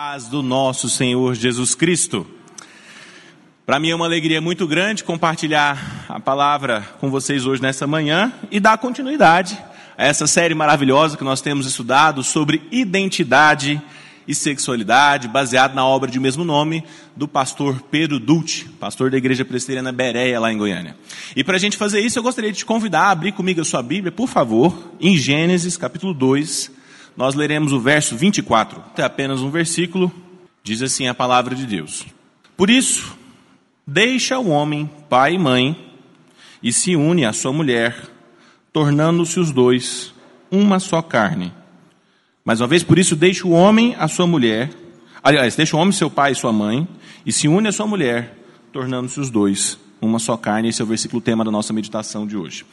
paz do nosso Senhor Jesus Cristo. Para mim é uma alegria muito grande compartilhar a palavra com vocês hoje nessa manhã e dar continuidade a essa série maravilhosa que nós temos estudado sobre identidade e sexualidade, baseado na obra de mesmo nome do pastor Pedro Dulce, pastor da Igreja Presbiteriana Bereia, lá em Goiânia. E para a gente fazer isso, eu gostaria de te convidar a abrir comigo a sua Bíblia, por favor, em Gênesis capítulo 2, nós leremos o verso 24. É apenas um versículo, diz assim a palavra de Deus. Por isso, deixa o homem pai e mãe e se une à sua mulher, tornando-se os dois uma só carne. Mais uma vez, por isso, deixa o homem a sua mulher, aliás, deixa o homem seu pai e sua mãe, e se une à sua mulher, tornando-se os dois uma só carne. Esse é o versículo tema da nossa meditação de hoje.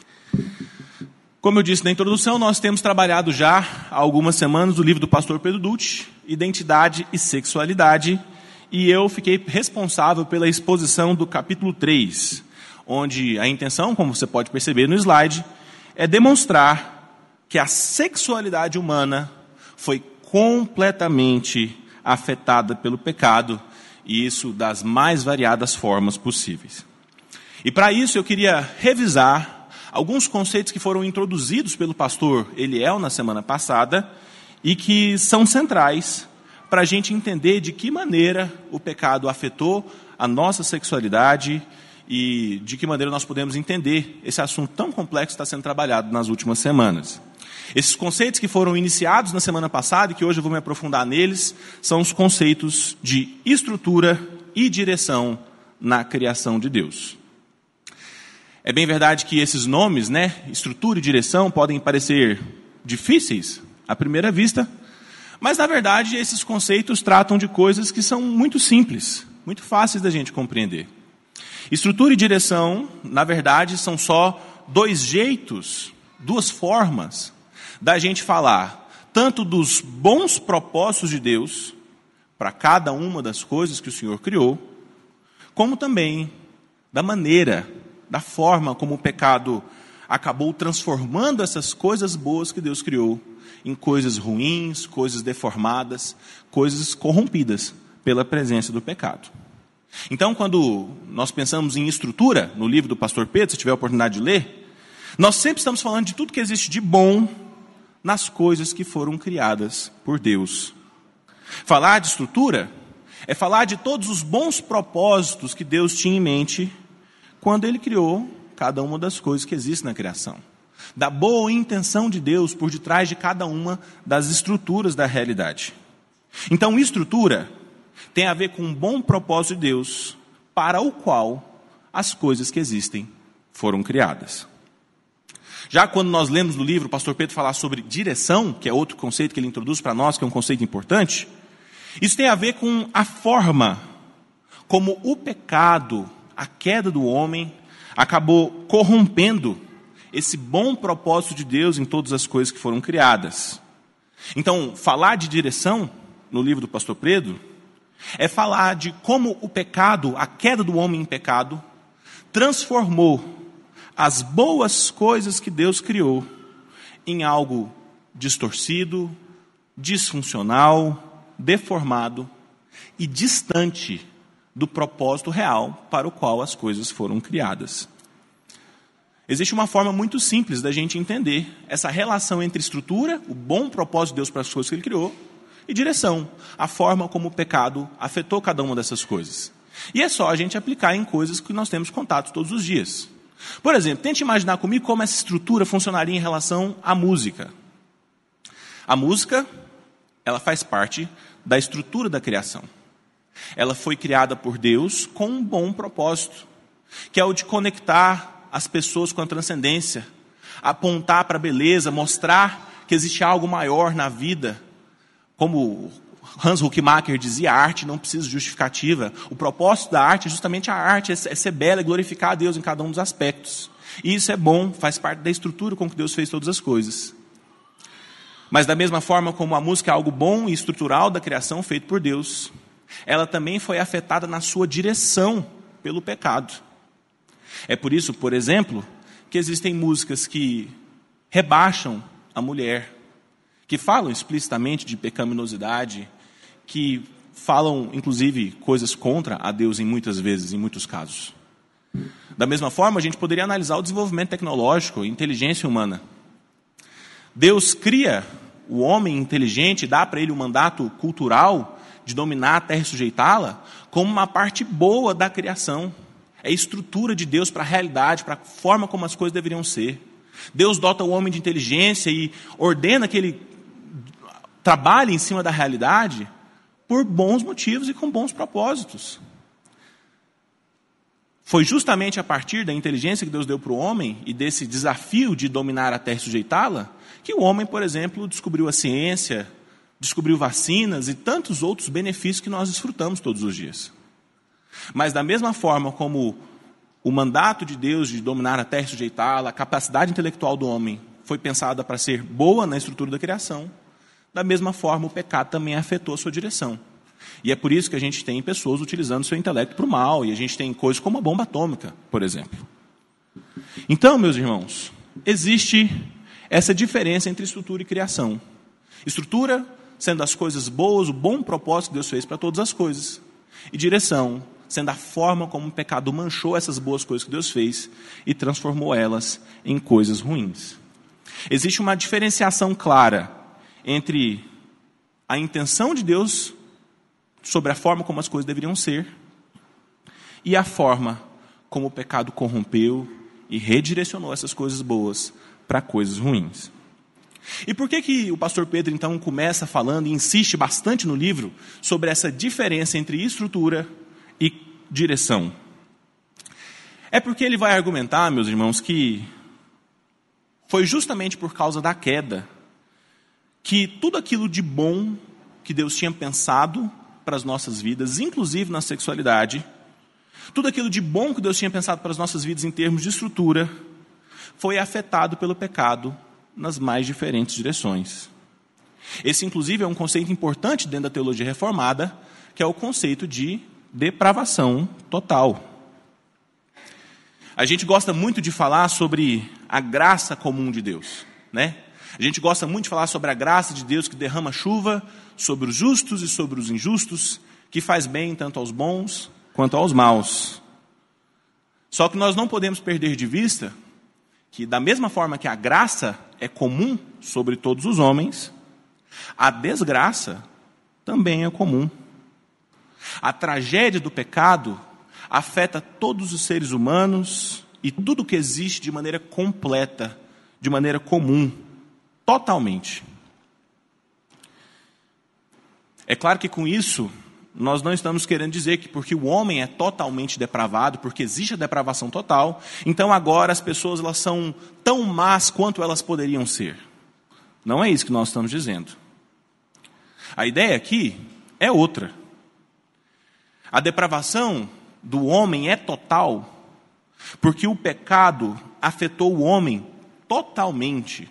Como eu disse na introdução, nós temos trabalhado já há algumas semanas o livro do pastor Pedro Dutti, Identidade e Sexualidade, e eu fiquei responsável pela exposição do capítulo 3, onde a intenção, como você pode perceber no slide, é demonstrar que a sexualidade humana foi completamente afetada pelo pecado, e isso das mais variadas formas possíveis. E para isso eu queria revisar alguns conceitos que foram introduzidos pelo pastor Eliel na semana passada e que são centrais para a gente entender de que maneira o pecado afetou a nossa sexualidade e de que maneira nós podemos entender esse assunto tão complexo que está sendo trabalhado nas últimas semanas. Esses conceitos que foram iniciados na semana passada e que hoje eu vou me aprofundar neles são os conceitos de estrutura e direção na criação de Deus. É bem verdade que esses nomes, né, estrutura e direção, podem parecer difíceis à primeira vista, mas na verdade esses conceitos tratam de coisas que são muito simples, muito fáceis da gente compreender. Estrutura e direção, na verdade, são só dois jeitos, duas formas da gente falar tanto dos bons propósitos de Deus para cada uma das coisas que o Senhor criou, como também da maneira da forma como o pecado acabou transformando essas coisas boas que Deus criou em coisas ruins, coisas deformadas, coisas corrompidas pela presença do pecado. Então, quando nós pensamos em estrutura, no livro do pastor Pedro, se tiver a oportunidade de ler, nós sempre estamos falando de tudo que existe de bom nas coisas que foram criadas por Deus. Falar de estrutura é falar de todos os bons propósitos que Deus tinha em mente quando ele criou cada uma das coisas que existem na criação. Da boa intenção de Deus por detrás de cada uma das estruturas da realidade. Então, estrutura tem a ver com um bom propósito de Deus para o qual as coisas que existem foram criadas. Já quando nós lemos no livro o pastor Pedro falar sobre direção, que é outro conceito que ele introduz para nós, que é um conceito importante, isso tem a ver com a forma como o pecado a queda do homem acabou corrompendo esse bom propósito de Deus em todas as coisas que foram criadas. Então, falar de direção no livro do pastor Pedro é falar de como o pecado, a queda do homem em pecado, transformou as boas coisas que Deus criou em algo distorcido, disfuncional, deformado e distante do propósito real para o qual as coisas foram criadas. Existe uma forma muito simples da gente entender essa relação entre estrutura, o bom propósito de Deus para as coisas que Ele criou, e direção, a forma como o pecado afetou cada uma dessas coisas. E é só a gente aplicar em coisas que nós temos contato todos os dias. Por exemplo, tente imaginar comigo como essa estrutura funcionaria em relação à música. A música, ela faz parte da estrutura da criação. Ela foi criada por Deus com um bom propósito, que é o de conectar as pessoas com a transcendência, apontar para a beleza, mostrar que existe algo maior na vida. Como Hans Huckmacher dizia, a arte não precisa de justificativa. O propósito da arte é justamente a arte, é ser bela e glorificar a Deus em cada um dos aspectos. E isso é bom, faz parte da estrutura com que Deus fez todas as coisas. Mas da mesma forma como a música é algo bom e estrutural da criação feito por Deus, ela também foi afetada na sua direção pelo pecado. É por isso, por exemplo, que existem músicas que rebaixam a mulher, que falam explicitamente de pecaminosidade, que falam, inclusive, coisas contra a Deus em muitas vezes, em muitos casos. Da mesma forma, a gente poderia analisar o desenvolvimento tecnológico e inteligência humana. Deus cria o homem inteligente, dá para ele o mandato cultural de dominar a terra e sujeitá-la, como uma parte boa da criação. É estrutura de Deus para a realidade, para a forma como as coisas deveriam ser. Deus dota o homem de inteligência e ordena que ele trabalhe em cima da realidade por bons motivos e com bons propósitos. Foi justamente a partir da inteligência que Deus deu para o homem e desse desafio de dominar a terra e sujeitá-la, que o homem, por exemplo, descobriu a ciência, descobriu vacinas e tantos outros benefícios que nós desfrutamos todos os dias. Mas, da mesma forma como o mandato de Deus de dominar a terra e sujeitá-la, a capacidade intelectual do homem foi pensada para ser boa na estrutura da criação, da mesma forma o pecado também afetou a sua direção. E é por isso que a gente tem pessoas utilizando seu intelecto para o mal, e a gente tem coisas como a bomba atômica, por exemplo. Então, meus irmãos, existe essa diferença entre estrutura e criação. Estrutura sendo as coisas boas, o bom propósito que Deus fez para todas as coisas. E direção sendo a forma como o pecado manchou essas boas coisas que Deus fez e transformou elas em coisas ruins. Existe uma diferenciação clara entre a intenção de Deus sobre a forma como as coisas deveriam ser e a forma como o pecado corrompeu e redirecionou essas coisas boas para coisas ruins. E por que, que o pastor Pedro então começa falando e insiste bastante no livro sobre essa diferença entre estrutura e direção? É porque ele vai argumentar, meus irmãos, que foi justamente por causa da queda que tudo aquilo de bom que Deus tinha pensado para as nossas vidas, inclusive na sexualidade, tudo aquilo de bom que Deus tinha pensado para as nossas vidas em termos de estrutura, foi afetado pelo pecado nas mais diferentes direções. Esse, inclusive, é um conceito importante dentro da teologia reformada, que é o conceito de depravação total. A gente gosta muito de falar sobre a graça comum de Deus, né? A gente gosta muito de falar sobre a graça de Deus que derrama chuva sobre os justos e sobre os injustos, que faz bem tanto aos bons quanto aos maus. Só que nós não podemos perder de vista que, da mesma forma que a graça é comum sobre todos os homens, a desgraça também é comum. A tragédia do pecado afeta todos os seres humanos e tudo que existe de maneira completa, de maneira comum totalmente. É claro que com isso, nós não estamos querendo dizer que porque o homem é totalmente depravado, porque existe a depravação total, então agora as pessoas elas são tão más quanto elas poderiam ser. Não é isso que nós estamos dizendo. A ideia aqui é outra. A depravação do homem é total, porque o pecado afetou o homem totalmente.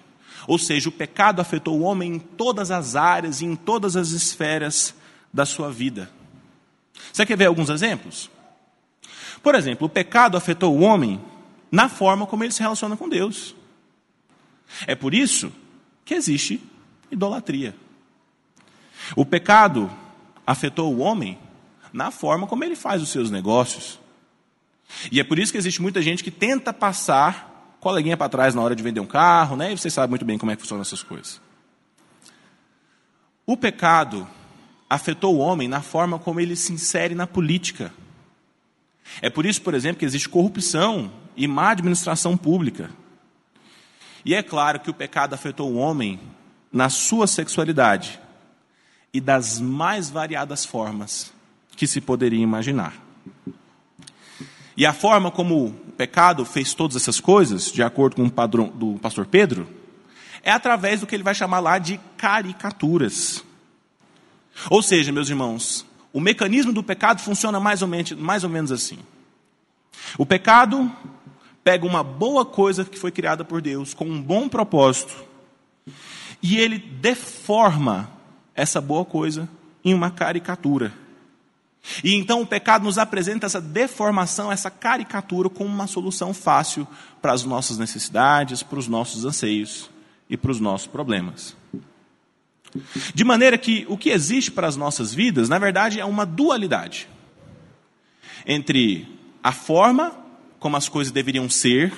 Ou seja, o pecado afetou o homem em todas as áreas e em todas as esferas da sua vida. Você quer ver alguns exemplos? Por exemplo, o pecado afetou o homem na forma como ele se relaciona com Deus. É por isso que existe idolatria. O pecado afetou o homem na forma como ele faz os seus negócios. E é por isso que existe muita gente que tenta passar coleguinha para trás na hora de vender um carro, né? E você sabe muito bem como é que funcionam essas coisas. O pecado afetou o homem na forma como ele se insere na política. É por isso, por exemplo, que existe corrupção e má administração pública. E é claro que o pecado afetou o homem na sua sexualidade e das mais variadas formas que se poderia imaginar. E a forma como o pecado fez todas essas coisas, de acordo com o padrão do pastor Pedro, é através do que ele vai chamar lá de caricaturas. Ou seja, meus irmãos, o mecanismo do pecado funciona mais ou menos, mais ou menos assim. O pecado pega uma boa coisa que foi criada por Deus, com um bom propósito, e ele deforma essa boa coisa em uma caricatura. E então o pecado nos apresenta essa deformação, essa caricatura, como uma solução fácil para as nossas necessidades, para os nossos anseios e para os nossos problemas. De maneira que o que existe para as nossas vidas, na verdade, é uma dualidade entre a forma como as coisas deveriam ser,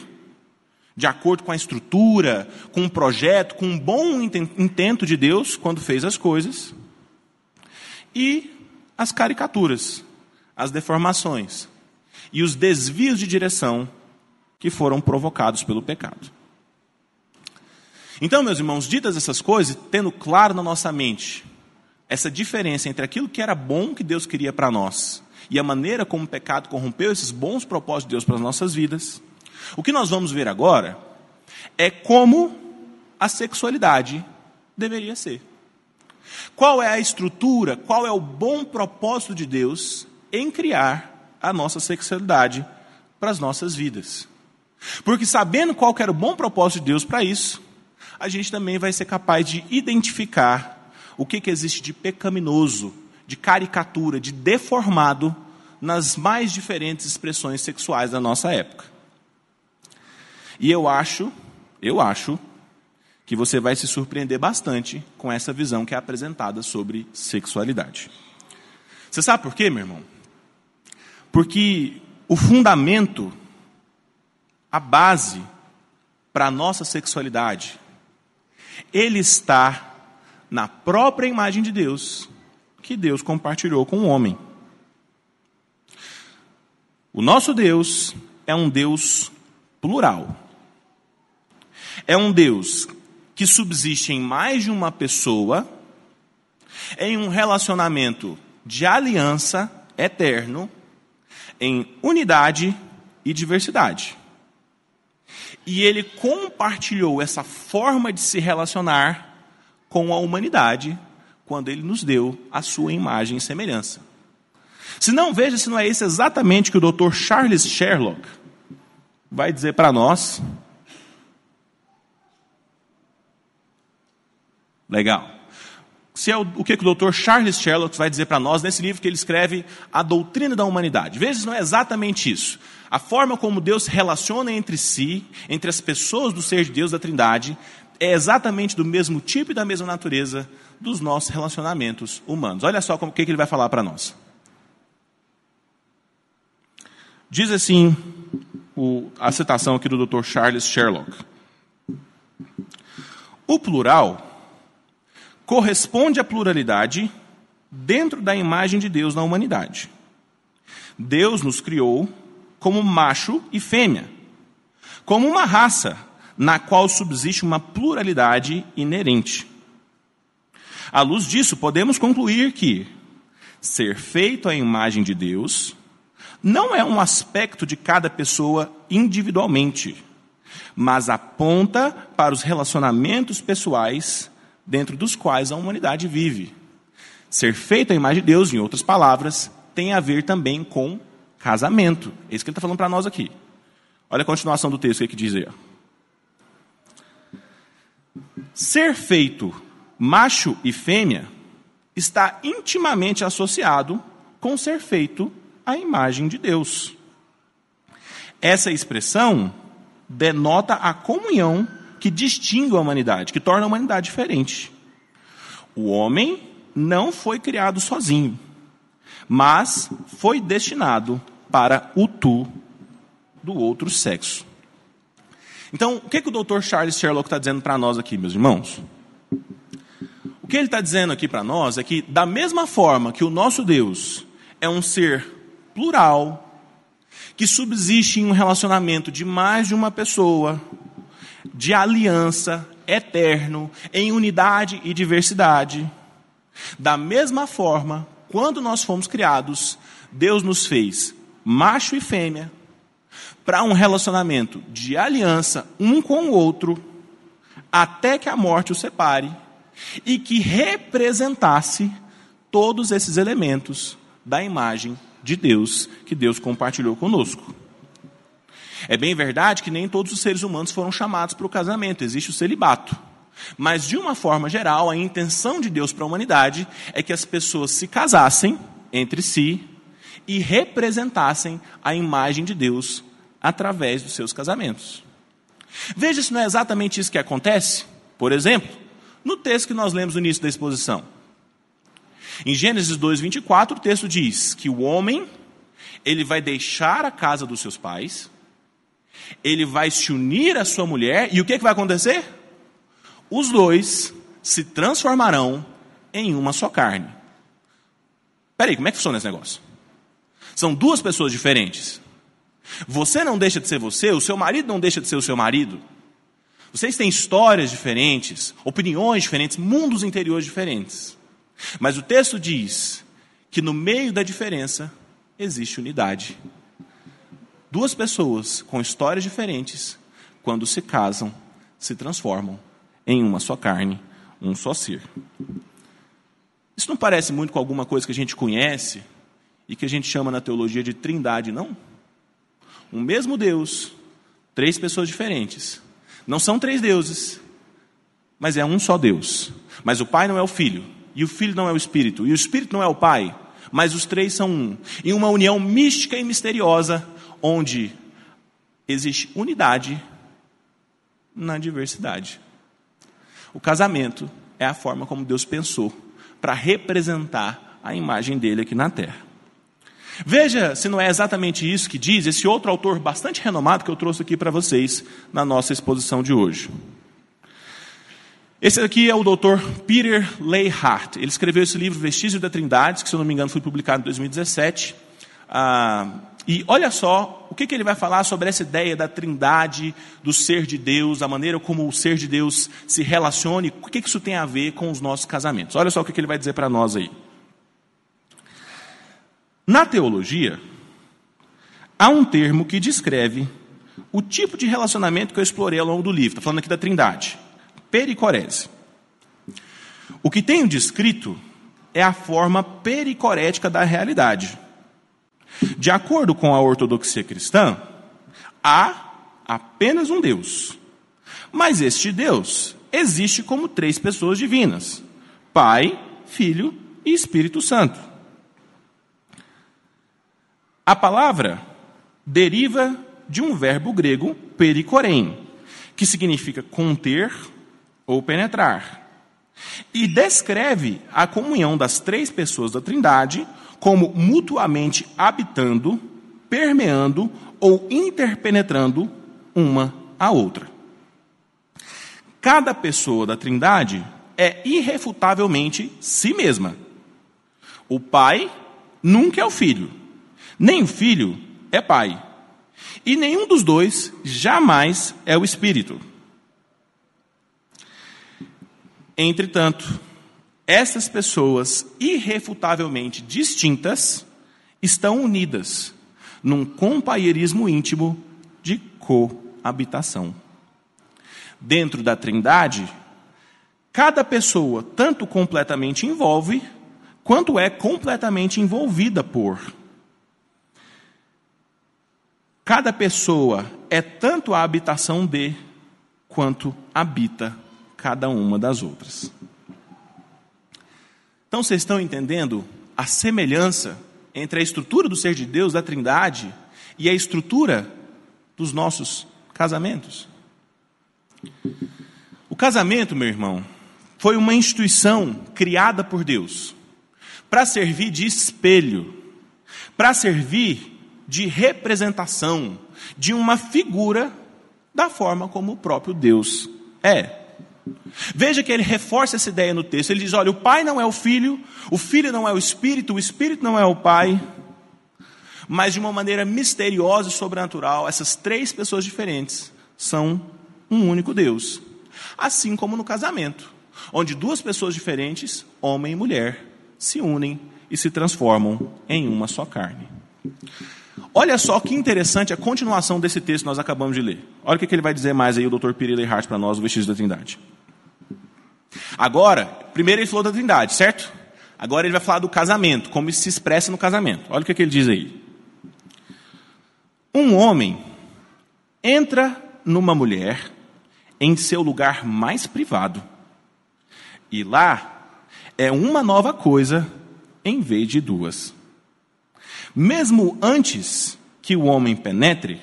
de acordo com a estrutura, com um projeto, com um bom intento de Deus quando fez as coisas, e as caricaturas, as deformações e os desvios de direção que foram provocados pelo pecado. Então, meus irmãos, ditas essas coisas, tendo claro na nossa mente essa diferença entre aquilo que era bom que Deus queria para nós e a maneira como o pecado corrompeu esses bons propósitos de Deus para as nossas vidas, o que nós vamos ver agora é como a sexualidade deveria ser. Qual é a estrutura, qual é o bom propósito de Deus em criar a nossa sexualidade para as nossas vidas. Porque sabendo qual era o bom propósito de Deus para isso, a gente também vai ser capaz de identificar o que, que existe de pecaminoso, de caricatura, de deformado nas mais diferentes expressões sexuais da nossa época. E eu acho, eu acho, que você vai se surpreender bastante com essa visão que é apresentada sobre sexualidade. Você sabe por quê, meu irmão? Porque o fundamento, a base para a nossa sexualidade, ele está na própria imagem de Deus que Deus compartilhou com o homem. O nosso Deus é um Deus plural. É um Deus que subsiste em mais de uma pessoa, em um relacionamento de aliança eterno, em unidade e diversidade. E ele compartilhou essa forma de se relacionar com a humanidade quando ele nos deu a sua imagem e semelhança. Se não, veja se não é isso exatamente que o Dr. Charles Sherlock vai dizer para nós. Legal. Se é o, o que, que o Dr. Charles Sherlock vai dizer para nós nesse livro que ele escreve A Doutrina da Humanidade. Veja se não é exatamente isso. A forma como Deus relaciona entre si, entre as pessoas do ser de Deus da Trindade, é exatamente do mesmo tipo e da mesma natureza dos nossos relacionamentos humanos. Olha só o que, que ele vai falar para nós. Diz assim o, a citação aqui do Dr. Charles Sherlock. O plural corresponde à pluralidade dentro da imagem de Deus na humanidade. Deus nos criou como macho e fêmea, como uma raça na qual subsiste uma pluralidade inerente. À luz disso, podemos concluir que ser feito à imagem de Deus não é um aspecto de cada pessoa individualmente, mas aponta para os relacionamentos pessoais dentro dos quais a humanidade vive. Ser feito à imagem de Deus, em outras palavras, tem a ver também com casamento. É isso que ele está falando para nós aqui. Olha a continuação do texto, o que diz aí. Ser feito macho e fêmea está intimamente associado com ser feito à imagem de Deus. Essa expressão denota a comunhão que distingue a humanidade, que torna a humanidade diferente. O homem não foi criado sozinho, mas foi destinado para o tu do outro sexo. Então, o que, que o Dr. Charles Sherlock está dizendo para nós aqui, meus irmãos? O que ele está dizendo aqui para nós é que, da mesma forma que o nosso Deus é um ser plural, que subsiste em um relacionamento de mais de uma pessoa, de aliança, eterno, em unidade e diversidade, da mesma forma, quando nós fomos criados, Deus nos fez macho e fêmea, para um relacionamento de aliança um com o outro, até que a morte o separe, e que representasse todos esses elementos da imagem de Deus que Deus compartilhou conosco. É bem verdade que nem todos os seres humanos foram chamados para o casamento, existe o celibato. Mas, de uma forma geral, a intenção de Deus para a humanidade é que as pessoas se casassem entre si e representassem a imagem de Deus através dos seus casamentos. Veja se não é exatamente isso que acontece. Por exemplo, no texto que nós lemos no início da exposição. Em Gênesis 2, 24, o texto diz que o homem ele vai deixar a casa dos seus pais, ele vai se unir à sua mulher, e o que, que vai acontecer? Os dois se transformarão em uma só carne. Peraí, como é que funciona esse negócio? São duas pessoas diferentes. Você não deixa de ser você, o seu marido não deixa de ser o seu marido. Vocês têm histórias diferentes, opiniões diferentes, mundos interiores diferentes. Mas o texto diz que no meio da diferença existe unidade. Duas pessoas com histórias diferentes, quando se casam, se transformam em uma só carne, um só ser. Isso não parece muito com alguma coisa que a gente conhece e que a gente chama na teologia de trindade, não? Um mesmo Deus, três pessoas diferentes. Não são três deuses, mas é um só Deus. Mas o Pai não é o Filho, e o Filho não é o Espírito, e o Espírito não é o Pai, mas os três são um. Em uma união mística e misteriosa, onde existe unidade na diversidade. O casamento é a forma como Deus pensou para representar a imagem dele aqui na terra. Veja se não é exatamente isso que diz esse outro autor bastante renomado que eu trouxe aqui para vocês na nossa exposição de hoje. Esse aqui é o Dr. Peter Leihart. Ele escreveu esse livro Vestígio da Trindade, que se eu não me engano foi publicado em 2017. Ah, e olha só o que, que, ele vai falar sobre essa ideia da trindade, do ser de Deus, a maneira como o ser de Deus se relaciona, o que, que isso tem a ver com os nossos casamentos. Olha só o que, que ele vai dizer para nós aí. Na teologia, há um termo que descreve o tipo de relacionamento que eu explorei ao longo do livro. Está falando aqui da trindade. Pericorese. O que tenho descrito é a forma pericorética da realidade. De acordo com a ortodoxia cristã, há apenas um Deus. Mas este Deus existe como três pessoas divinas: Pai, Filho e Espírito Santo. A palavra deriva de um verbo grego pericorém, que significa conter ou penetrar. E descreve a comunhão das três pessoas da Trindade como mutuamente habitando, permeando ou interpenetrando uma a outra. Cada pessoa da Trindade é irrefutavelmente si mesma. O Pai nunca é o Filho nem o filho é pai. E nenhum dos dois jamais é o espírito. Entretanto, essas pessoas irrefutavelmente distintas estão unidas num companheirismo íntimo de coabitação. Dentro da Trindade, cada pessoa tanto completamente envolve, quanto é completamente envolvida por. Cada pessoa é tanto a habitação de, quanto habita cada uma das outras. Então vocês estão entendendo a semelhança entre a estrutura do ser de Deus, da Trindade, e a estrutura dos nossos casamentos? O casamento, meu irmão, foi uma instituição criada por Deus para servir de espelho, para servir de representação de uma figura da forma como o próprio Deus é. Veja que ele reforça essa ideia no texto. Ele diz: olha, o pai não é o filho, o filho não é o espírito, o espírito não é o pai. Mas de uma maneira misteriosa e sobrenatural, essas três pessoas diferentes são um único Deus. Assim como no casamento, onde duas pessoas diferentes, homem e mulher, se unem e se transformam em uma só carne. Olha só que interessante a continuação desse texto que nós acabamos de ler. Olha o que ele vai dizer mais aí, o Dr. Pirelli Hart, para nós, o vestígio da Trindade. Agora, primeiro ele falou da Trindade, certo? Agora ele vai falar do casamento, como isso se expressa no casamento. Olha o que ele diz aí. Um homem entra numa mulher em seu lugar mais privado. E lá é uma nova coisa em vez de duas. Mesmo antes que o homem penetre,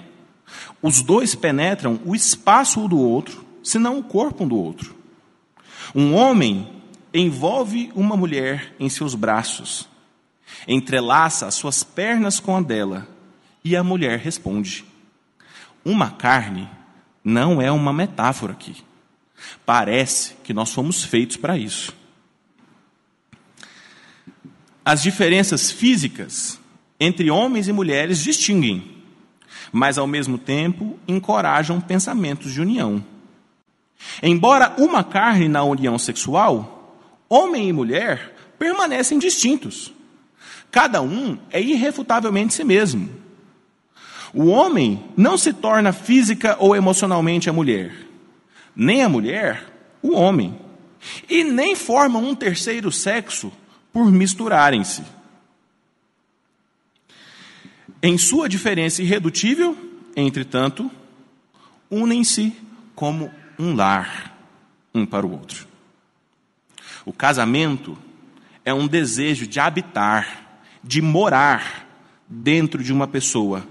os dois penetram o espaço um do outro, senão o corpo um do outro. Um homem envolve uma mulher em seus braços, entrelaça as suas pernas com a dela, e a mulher responde. Uma carne não é uma metáfora aqui. Parece que nós fomos feitos para isso. As diferenças físicas entre homens e mulheres distinguem, mas ao mesmo tempo encorajam pensamentos de união. Embora uma carne na união sexual, homem e mulher permanecem distintos. Cada um é irrefutavelmente si mesmo. O homem não se torna física ou emocionalmente a mulher, nem a mulher o homem, e nem formam um terceiro sexo por misturarem-se. Em sua diferença irredutível, entretanto, unem-se como um lar um para o outro. O casamento é um desejo de habitar, de morar dentro de uma pessoa,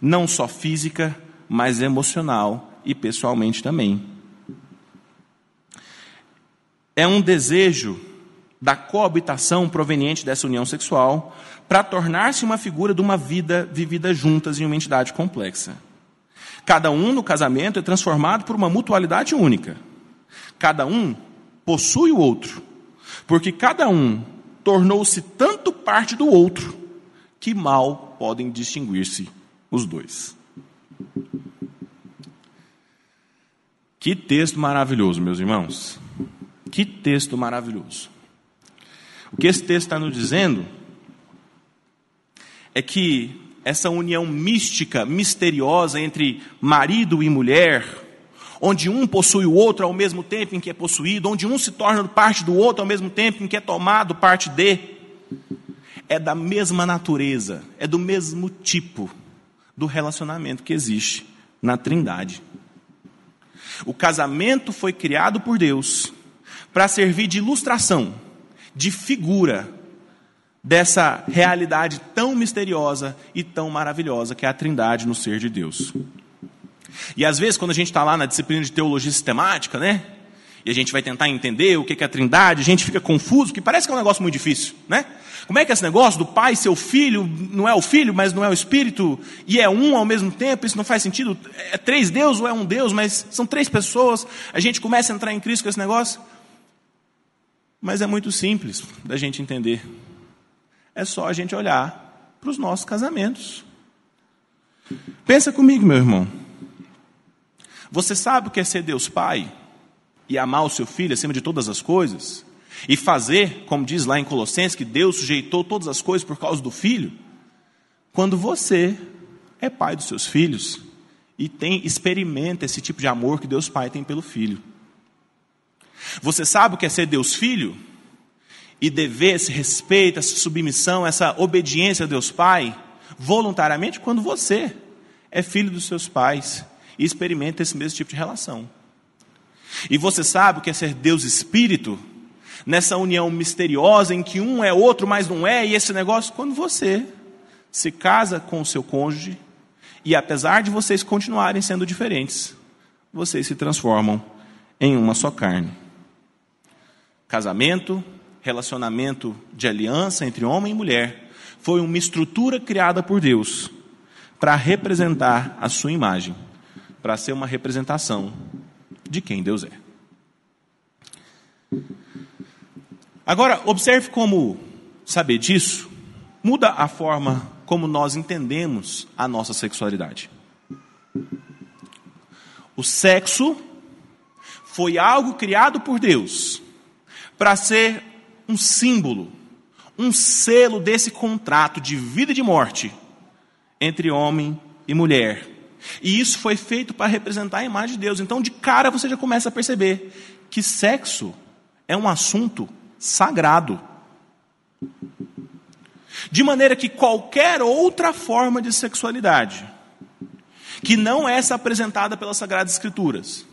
não só física, mas emocional e pessoalmente também. É um desejo da coabitação proveniente dessa união sexual para tornar-se uma figura de uma vida vivida juntas em uma entidade complexa. Cada um no casamento é transformado por uma mutualidade única. Cada um possui o outro, porque cada um tornou-se tanto parte do outro que mal podem distinguir-se os dois. Que texto maravilhoso, meus irmãos. Que texto maravilhoso. O que esse texto está nos dizendo é que essa união mística, misteriosa entre marido e mulher, onde um possui o outro ao mesmo tempo em que é possuído, onde um se torna parte do outro ao mesmo tempo em que é tomado parte de, é da mesma natureza, é do mesmo tipo do relacionamento que existe na Trindade. O casamento foi criado por Deus para servir de ilustração, de figura dessa realidade tão misteriosa e tão maravilhosa que é a Trindade no ser de Deus. E às vezes, quando a gente está lá na disciplina de teologia sistemática, né? E a gente vai tentar entender o que é a Trindade, a gente fica confuso, porque parece que é um negócio muito difícil, né? Como é que é esse negócio do pai ser o filho, não é o filho, mas não é o espírito, e é um ao mesmo tempo, isso não faz sentido? É três deuses ou é um Deus, mas são três pessoas, a gente começa a entrar em crise com esse negócio. Mas é muito simples da gente entender é só a gente olhar para os nossos casamentos. Pensa comigo, meu irmão. Você sabe o que é ser Deus Pai e amar o seu filho acima de todas as coisas? E fazer, como diz lá em Colossenses, que Deus sujeitou todas as coisas por causa do filho? Quando você é pai dos seus filhos e tem experimenta esse tipo de amor que Deus Pai tem pelo filho. Você sabe o que é ser Deus Filho? e dever esse respeito, essa submissão, essa obediência a Deus Pai, voluntariamente, quando você é filho dos seus pais e experimenta esse mesmo tipo de relação. E você sabe o que é ser Deus Espírito, nessa união misteriosa em que um é outro, mas não é, e esse negócio, quando você se casa com o seu cônjuge, e apesar de vocês continuarem sendo diferentes, vocês se transformam em uma só carne. Casamento, relacionamento de aliança entre homem e mulher, foi uma estrutura criada por Deus para representar a sua imagem, para ser uma representação de quem Deus é. Agora, observe como saber disso muda a forma como nós entendemos a nossa sexualidade. O sexo foi algo criado por Deus para ser um símbolo, um selo desse contrato de vida e de morte entre homem e mulher. E isso foi feito para representar a imagem de Deus. Então, de cara, você já começa a perceber que sexo é um assunto sagrado. De maneira que qualquer outra forma de sexualidade, que não é essa apresentada pelas Sagradas Escrituras,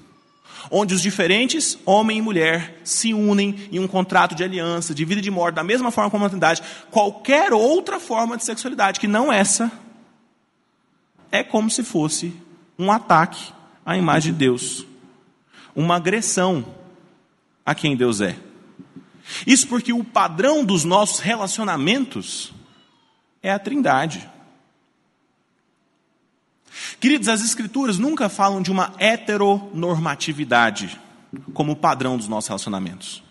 onde os diferentes, homem e mulher, se unem em um contrato de aliança, de vida e de morte, da mesma forma como a Trindade, qualquer outra forma de sexualidade que não essa, é como se fosse um ataque à imagem de Deus, uma agressão a quem Deus é. Isso porque o padrão dos nossos relacionamentos é a Trindade. Queridos, as Escrituras nunca falam de uma heteronormatividade como padrão dos nossos relacionamentos.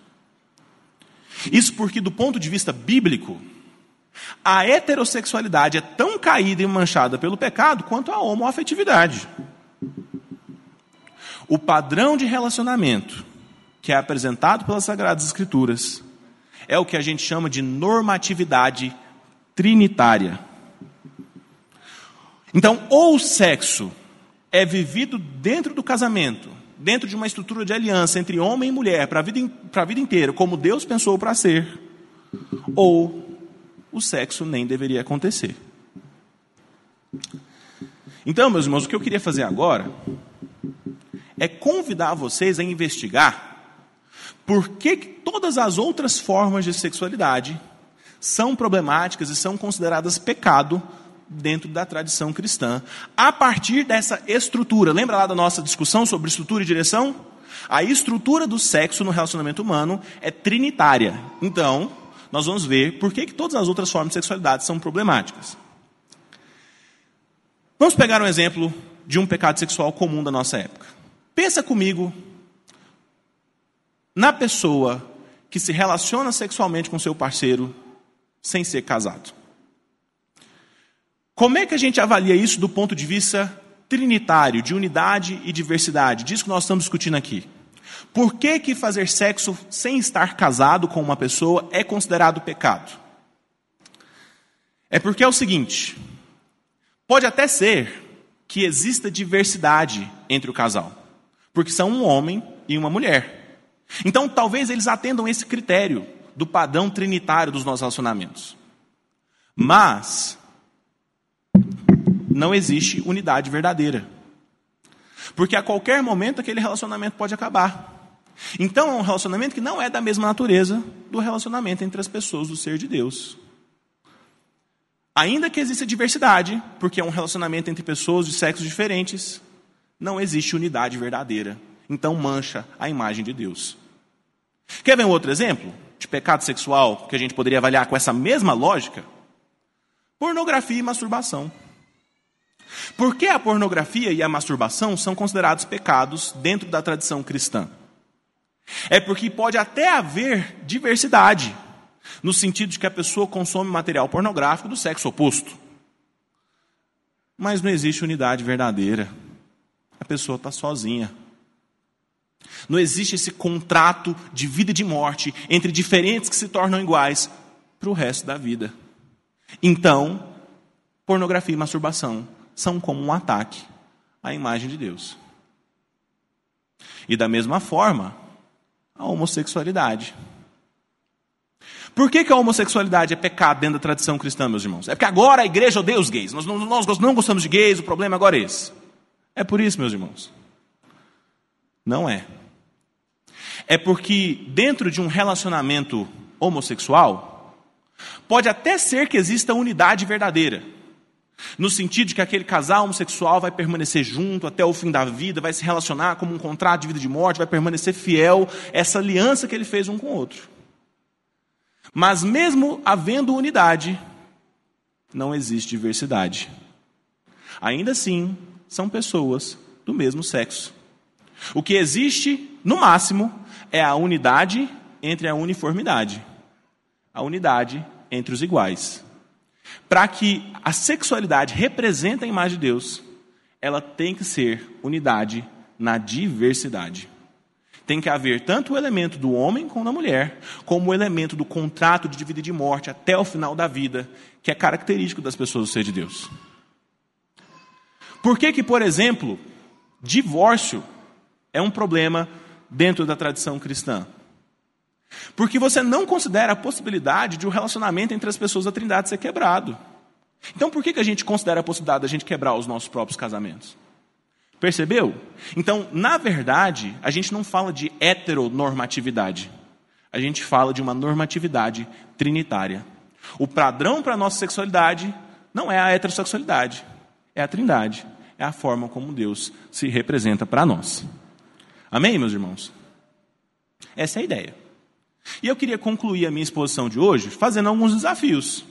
Isso porque, do ponto de vista bíblico, a heterossexualidade é tão caída e manchada pelo pecado quanto a homoafetividade. O padrão de relacionamento que é apresentado pelas Sagradas Escrituras é o que a gente chama de normatividade trinitária. Então, ou o sexo é vivido dentro do casamento, dentro de uma estrutura de aliança entre homem e mulher para a vida, vida inteira, como Deus pensou para ser, ou o sexo nem deveria acontecer. Então, meus irmãos, o que eu queria fazer agora é convidar vocês a investigar por que todas as outras formas de sexualidade são problemáticas e são consideradas pecado dentro da tradição cristã, a partir dessa estrutura. Lembra lá da nossa discussão sobre estrutura e direção? A estrutura do sexo no relacionamento humano é trinitária. Então, nós vamos ver por que, que todas as outras formas de sexualidade são problemáticas. Vamos pegar um exemplo de um pecado sexual comum da nossa época. Pensa comigo na pessoa que se relaciona sexualmente com seu parceiro sem ser casado. Como é que a gente avalia isso do ponto de vista trinitário, de unidade e diversidade? Disso que nós estamos discutindo aqui. Por que, que fazer sexo sem estar casado com uma pessoa é considerado pecado? É porque é o seguinte: pode até ser que exista diversidade entre o casal, porque são um homem e uma mulher. Então, talvez eles atendam esse critério do padrão trinitário dos nossos relacionamentos. Mas não existe unidade verdadeira. Porque a qualquer momento aquele relacionamento pode acabar. Então é um relacionamento que não é da mesma natureza do relacionamento entre as pessoas do ser de Deus. Ainda que exista diversidade, porque é um relacionamento entre pessoas de sexos diferentes, não existe unidade verdadeira. Então mancha a imagem de Deus. Quer ver um outro exemplo de pecado sexual que a gente poderia avaliar com essa mesma lógica? Pornografia e masturbação. Por que a pornografia e a masturbação são considerados pecados dentro da tradição cristã? É porque pode até haver diversidade, no sentido de que a pessoa consome material pornográfico do sexo oposto. Mas não existe unidade verdadeira. A pessoa está sozinha. Não existe esse contrato de vida e de morte entre diferentes que se tornam iguais para o resto da vida. Então, pornografia e masturbação são como um ataque à imagem de Deus. E da mesma forma, a homossexualidade. Por que, que a homossexualidade é pecado dentro da tradição cristã, meus irmãos? É porque agora a igreja odeia os gays. Nós não, nós não gostamos de gays, o problema agora é esse. É por isso, meus irmãos. Não é. É porque dentro de um relacionamento homossexual, pode até ser que exista unidade verdadeira. No sentido de que aquele casal homossexual vai permanecer junto até o fim da vida, vai se relacionar como um contrato de vida e de morte, vai permanecer fiel a essa aliança que ele fez um com o outro. Mas mesmo havendo unidade, não existe diversidade. Ainda assim, são pessoas do mesmo sexo. O que existe, no máximo, é a unidade entre a uniformidade. A unidade entre os iguais. Para que a sexualidade represente a imagem de Deus, ela tem que ser unidade na diversidade. Tem que haver tanto o elemento do homem como da mulher, como o elemento do contrato de vida e de morte até o final da vida, que é característico das pessoas do ser de Deus. Por que que, por exemplo, divórcio é um problema dentro da tradição cristã? Porque você não considera a possibilidade de o um relacionamento entre as pessoas da Trindade ser quebrado. Então por que, que a gente considera a possibilidade da gente quebrar os nossos próprios casamentos? Percebeu? Então, na verdade, a gente não fala de heteronormatividade. A gente fala de uma normatividade trinitária. O padrão para a nossa sexualidade não é a heterossexualidade, é a trindade. É a forma como Deus se representa para nós. Amém, meus irmãos? Essa é a ideia. E eu queria concluir a minha exposição de hoje fazendo alguns desafios.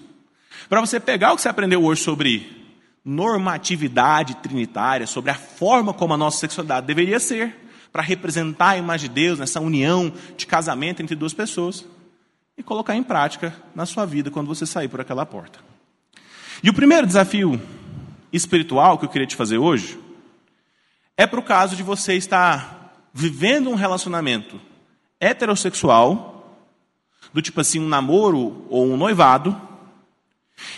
Para você pegar o que você aprendeu hoje sobre normatividade trinitária, sobre a forma como a nossa sexualidade deveria ser, para representar a imagem de Deus nessa união de casamento entre duas pessoas, e colocar em prática na sua vida quando você sair por aquela porta. E o primeiro desafio espiritual que eu queria te fazer hoje é para o caso de você estar vivendo um relacionamento heterossexual, do tipo assim, um namoro ou um noivado,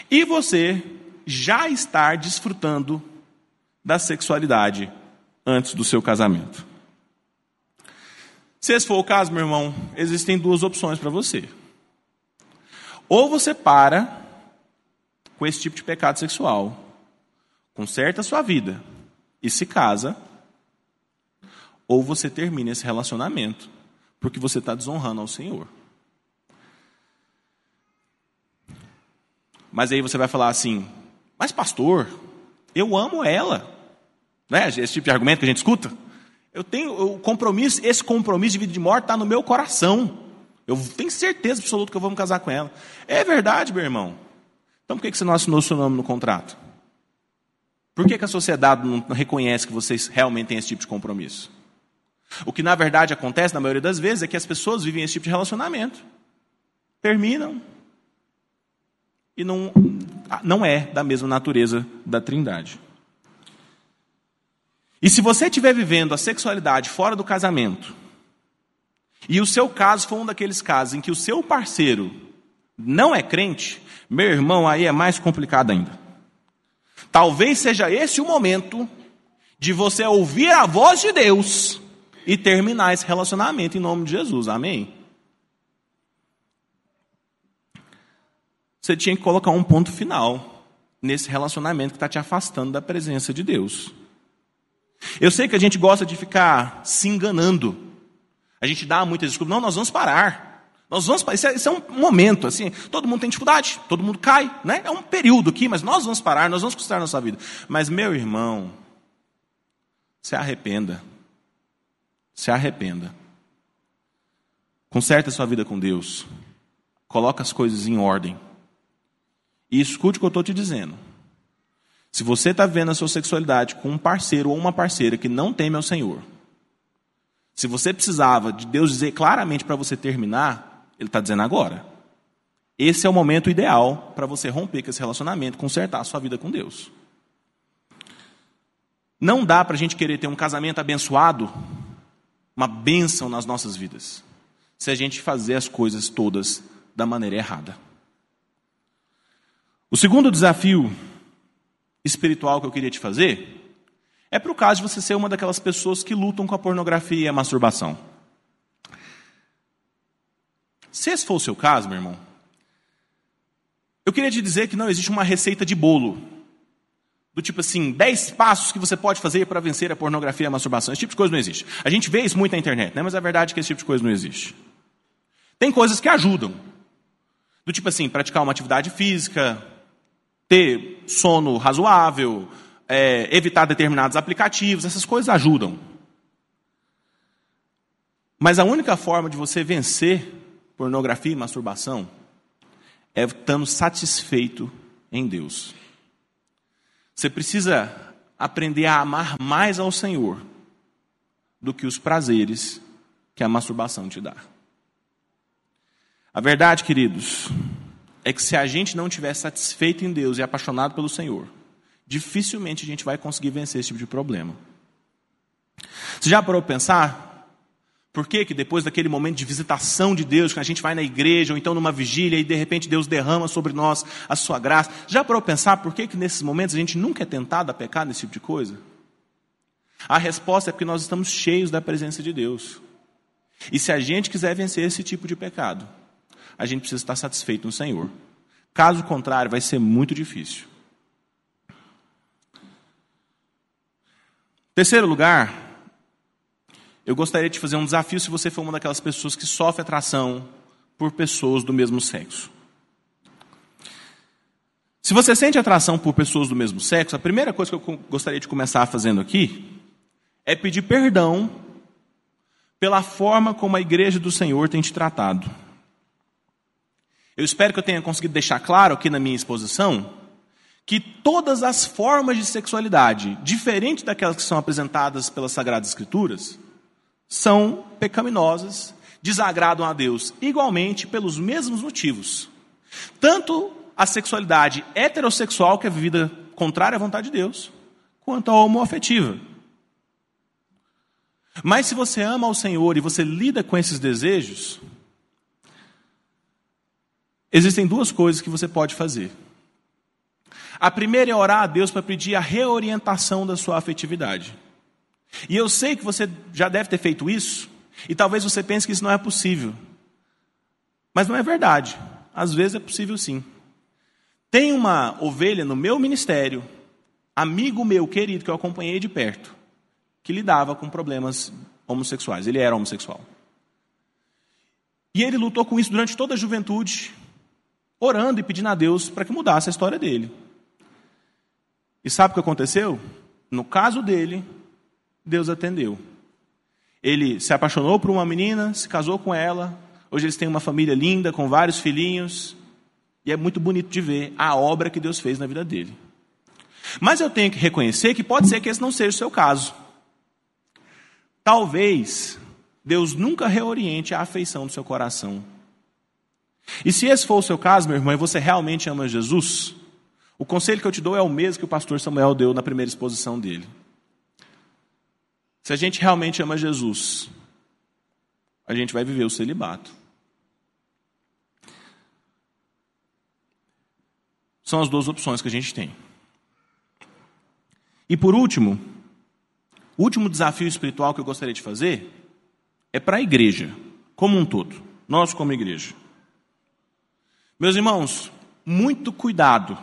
e você já estar desfrutando da sexualidade antes do seu casamento. Se esse for o caso, meu irmão, existem duas opções para você. Ou você para com esse tipo de pecado sexual, conserta a sua vida e se casa, ou você termina esse relacionamento, porque você está desonrando ao Senhor. Mas aí você vai falar assim: mas, pastor, eu amo ela. Né? Esse tipo de argumento que a gente escuta. Eu tenho o compromisso, esse compromisso de vida e de morte está no meu coração. Eu tenho certeza absoluta que eu vou me casar com ela. É verdade, meu irmão. Então por que você não assinou seu nome no contrato? Por que, que a sociedade não reconhece que vocês realmente têm esse tipo de compromisso? O que na verdade acontece, na maioria das vezes, é que as pessoas vivem esse tipo de relacionamento. Terminam, e não, não é da mesma natureza da Trindade. E se você estiver vivendo a sexualidade fora do casamento, e o seu caso for um daqueles casos em que o seu parceiro não é crente, meu irmão, aí é mais complicado ainda. Talvez seja esse o momento de você ouvir a voz de Deus e terminar esse relacionamento em nome de Jesus. Amém? Você tinha que colocar um ponto final nesse relacionamento que está te afastando da presença de Deus. Eu sei que a gente gosta de ficar se enganando. A gente dá muitas desculpas. Não, nós vamos parar. Nós vamos isso é, isso é um momento, assim, todo mundo tem dificuldade, todo mundo cai, né? É um período aqui, mas nós vamos parar, nós vamos custar nossa vida. Mas, meu irmão, se arrependa. Se arrependa. Conserta a sua vida com Deus. Coloca as coisas em ordem. E escute o que eu estou te dizendo. Se você está vendo a sua sexualidade com um parceiro ou uma parceira que não teme ao Senhor, se você precisava de Deus dizer claramente para você terminar, Ele está dizendo agora. Esse é o momento ideal para você romper com esse relacionamento, consertar a sua vida com Deus. Não dá para a gente querer ter um casamento abençoado, uma bênção nas nossas vidas, se a gente fazer as coisas todas da maneira errada. O segundo desafio espiritual que eu queria te fazer é para o caso de você ser uma daquelas pessoas que lutam com a pornografia e a masturbação. Se esse for o seu caso, meu irmão, eu queria te dizer que não existe uma receita de bolo. Do tipo assim, 10 passos que você pode fazer para vencer a pornografia e a masturbação. Esse tipo de coisa não existe. A gente vê isso muito na internet, né? mas a verdade é que esse tipo de coisa não existe. Tem coisas que ajudam. Do tipo assim, praticar uma atividade física, ter sono razoável, é, evitar determinados aplicativos, essas coisas ajudam. Mas a única forma de você vencer pornografia e masturbação é estando satisfeito em Deus. Você precisa aprender a amar mais ao Senhor do que os prazeres que a masturbação te dá. A verdade, queridos, é que se a gente não estiver satisfeito em Deus e apaixonado pelo Senhor, dificilmente a gente vai conseguir vencer esse tipo de problema. Você já parou para pensar? Por que, que depois daquele momento de visitação de Deus, que a gente vai na igreja ou então numa vigília e de repente Deus derrama sobre nós a sua graça, já parou para pensar por que, que nesses momentos a gente nunca é tentado a pecar nesse tipo de coisa? A resposta é porque nós estamos cheios da presença de Deus. E se a gente quiser vencer esse tipo de pecado, a gente precisa estar satisfeito no Senhor. Caso contrário, vai ser muito difícil. Terceiro lugar, eu gostaria de fazer um desafio se você for uma daquelas pessoas que sofre atração por pessoas do mesmo sexo. Se você sente atração por pessoas do mesmo sexo, a primeira coisa que eu gostaria de começar fazendo aqui é pedir perdão pela forma como a igreja do Senhor tem te tratado. Eu espero que eu tenha conseguido deixar claro aqui na minha exposição que todas as formas de sexualidade, diferentes daquelas que são apresentadas pelas Sagradas Escrituras, são pecaminosas, desagradam a Deus igualmente pelos mesmos motivos. Tanto a sexualidade heterossexual, que é vivida contrária à vontade de Deus, quanto a homoafetiva. Mas se você ama ao Senhor e você lida com esses desejos, existem duas coisas que você pode fazer. A primeira é orar a Deus para pedir a reorientação da sua afetividade. E eu sei que você já deve ter feito isso, e talvez você pense que isso não é possível. Mas não é verdade. Às vezes é possível sim. Tem uma ovelha no meu ministério, amigo meu querido que eu acompanhei de perto, que lidava com problemas homossexuais. Ele era homossexual. E ele lutou com isso durante toda a juventude, orando e pedindo a Deus para que mudasse a história dele. E sabe o que aconteceu? No caso dele, Deus atendeu. Ele se apaixonou por uma menina, se casou com ela. Hoje eles têm uma família linda, com vários filhinhos. E é muito bonito de ver a obra que Deus fez na vida dele. Mas eu tenho que reconhecer que pode ser que esse não seja o seu caso. Talvez Deus nunca reoriente a afeição do seu coração. E se esse for o seu caso, meu irmão, e você realmente ama Jesus, o conselho que eu te dou é o mesmo que o pastor Samuel deu na primeira exposição dele. Se a gente realmente ama Jesus, a gente vai viver o celibato. São as duas opções que a gente tem. E por último, o último desafio espiritual que eu gostaria de fazer é para a igreja, como um todo, nós como igreja. Meus irmãos, muito cuidado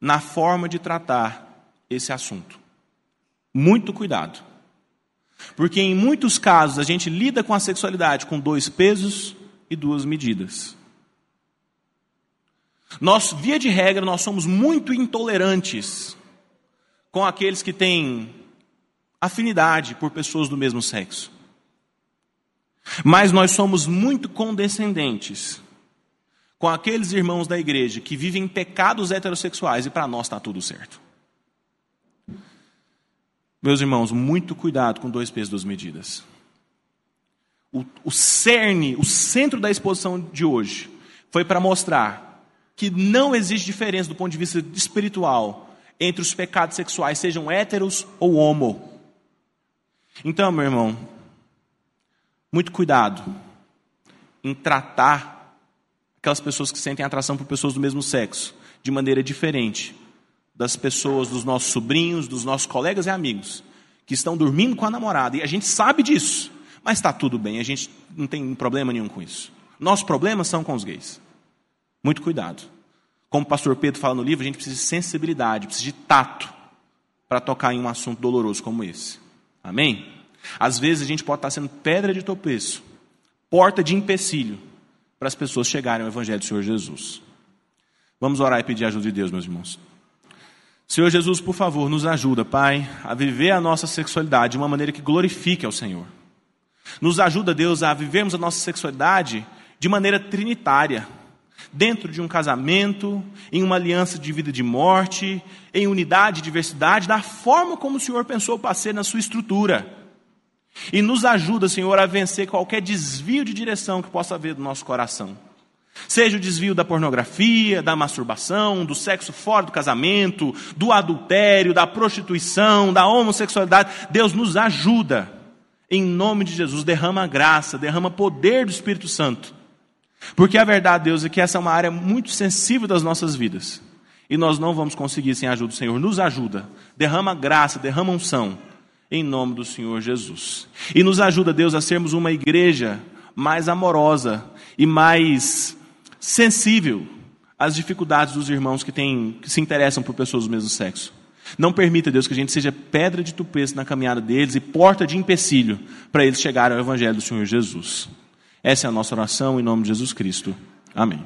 na forma de tratar esse assunto. Muito cuidado. Porque em muitos casos a gente lida com a sexualidade com dois pesos e duas medidas. Nós, via de regra, nós somos muito intolerantes com aqueles que têm afinidade por pessoas do mesmo sexo. Mas nós somos muito condescendentes com aqueles irmãos da igreja que vivem pecados heterossexuais e para nós está tudo certo. Meus irmãos, muito cuidado com dois pesos, duas medidas. O, o cerne, o centro da exposição de hoje foi para mostrar que não existe diferença do ponto de vista espiritual entre os pecados sexuais, sejam héteros ou homo. Então, meu irmão, muito cuidado em tratar aquelas pessoas que sentem atração por pessoas do mesmo sexo de maneira diferente das pessoas, dos nossos sobrinhos, dos nossos colegas e amigos que estão dormindo com a namorada. E a gente sabe disso, mas está tudo bem, a gente não tem problema nenhum com isso. Nossos problemas são com os gays. Muito cuidado. Como o pastor Pedro fala no livro, a gente precisa de sensibilidade, precisa de tato para tocar em um assunto doloroso como esse. Amém? Às vezes a gente pode estar sendo pedra de tropeço, porta de empecilho para as pessoas chegarem ao Evangelho do Senhor Jesus. Vamos orar e pedir a ajuda de Deus, meus irmãos. Senhor Jesus, por favor, nos ajuda, Pai, a viver a nossa sexualidade de uma maneira que glorifique ao Senhor. Nos ajuda, Deus, a vivermos a nossa sexualidade de maneira trinitária dentro de um casamento, em uma aliança de vida e de morte, em unidade e diversidade, da forma como o Senhor pensou para ser na sua estrutura. E nos ajuda, Senhor, a vencer qualquer desvio de direção que possa haver do nosso coração. Seja o desvio da pornografia, da masturbação, do sexo fora do casamento, do adultério, da prostituição, da homossexualidade. Deus nos ajuda. Em nome de Jesus, derrama graça, derrama poder do Espírito Santo porque a verdade, Deus, é que essa é uma área muito sensível das nossas vidas. E nós não vamos conseguir sem a ajuda do Senhor. Nos ajuda. Derrama graça, derrama unção. Em nome do Senhor Jesus. E nos ajuda, Deus, a sermos uma igreja mais amorosa e mais sensível às dificuldades dos irmãos que, têm, que se interessam por pessoas do mesmo sexo. Não permita, Deus, que a gente seja pedra de tropeço na caminhada deles e porta de empecilho para eles chegarem ao Evangelho do Senhor Jesus. Essa é a nossa oração em nome de Jesus Cristo. Amém.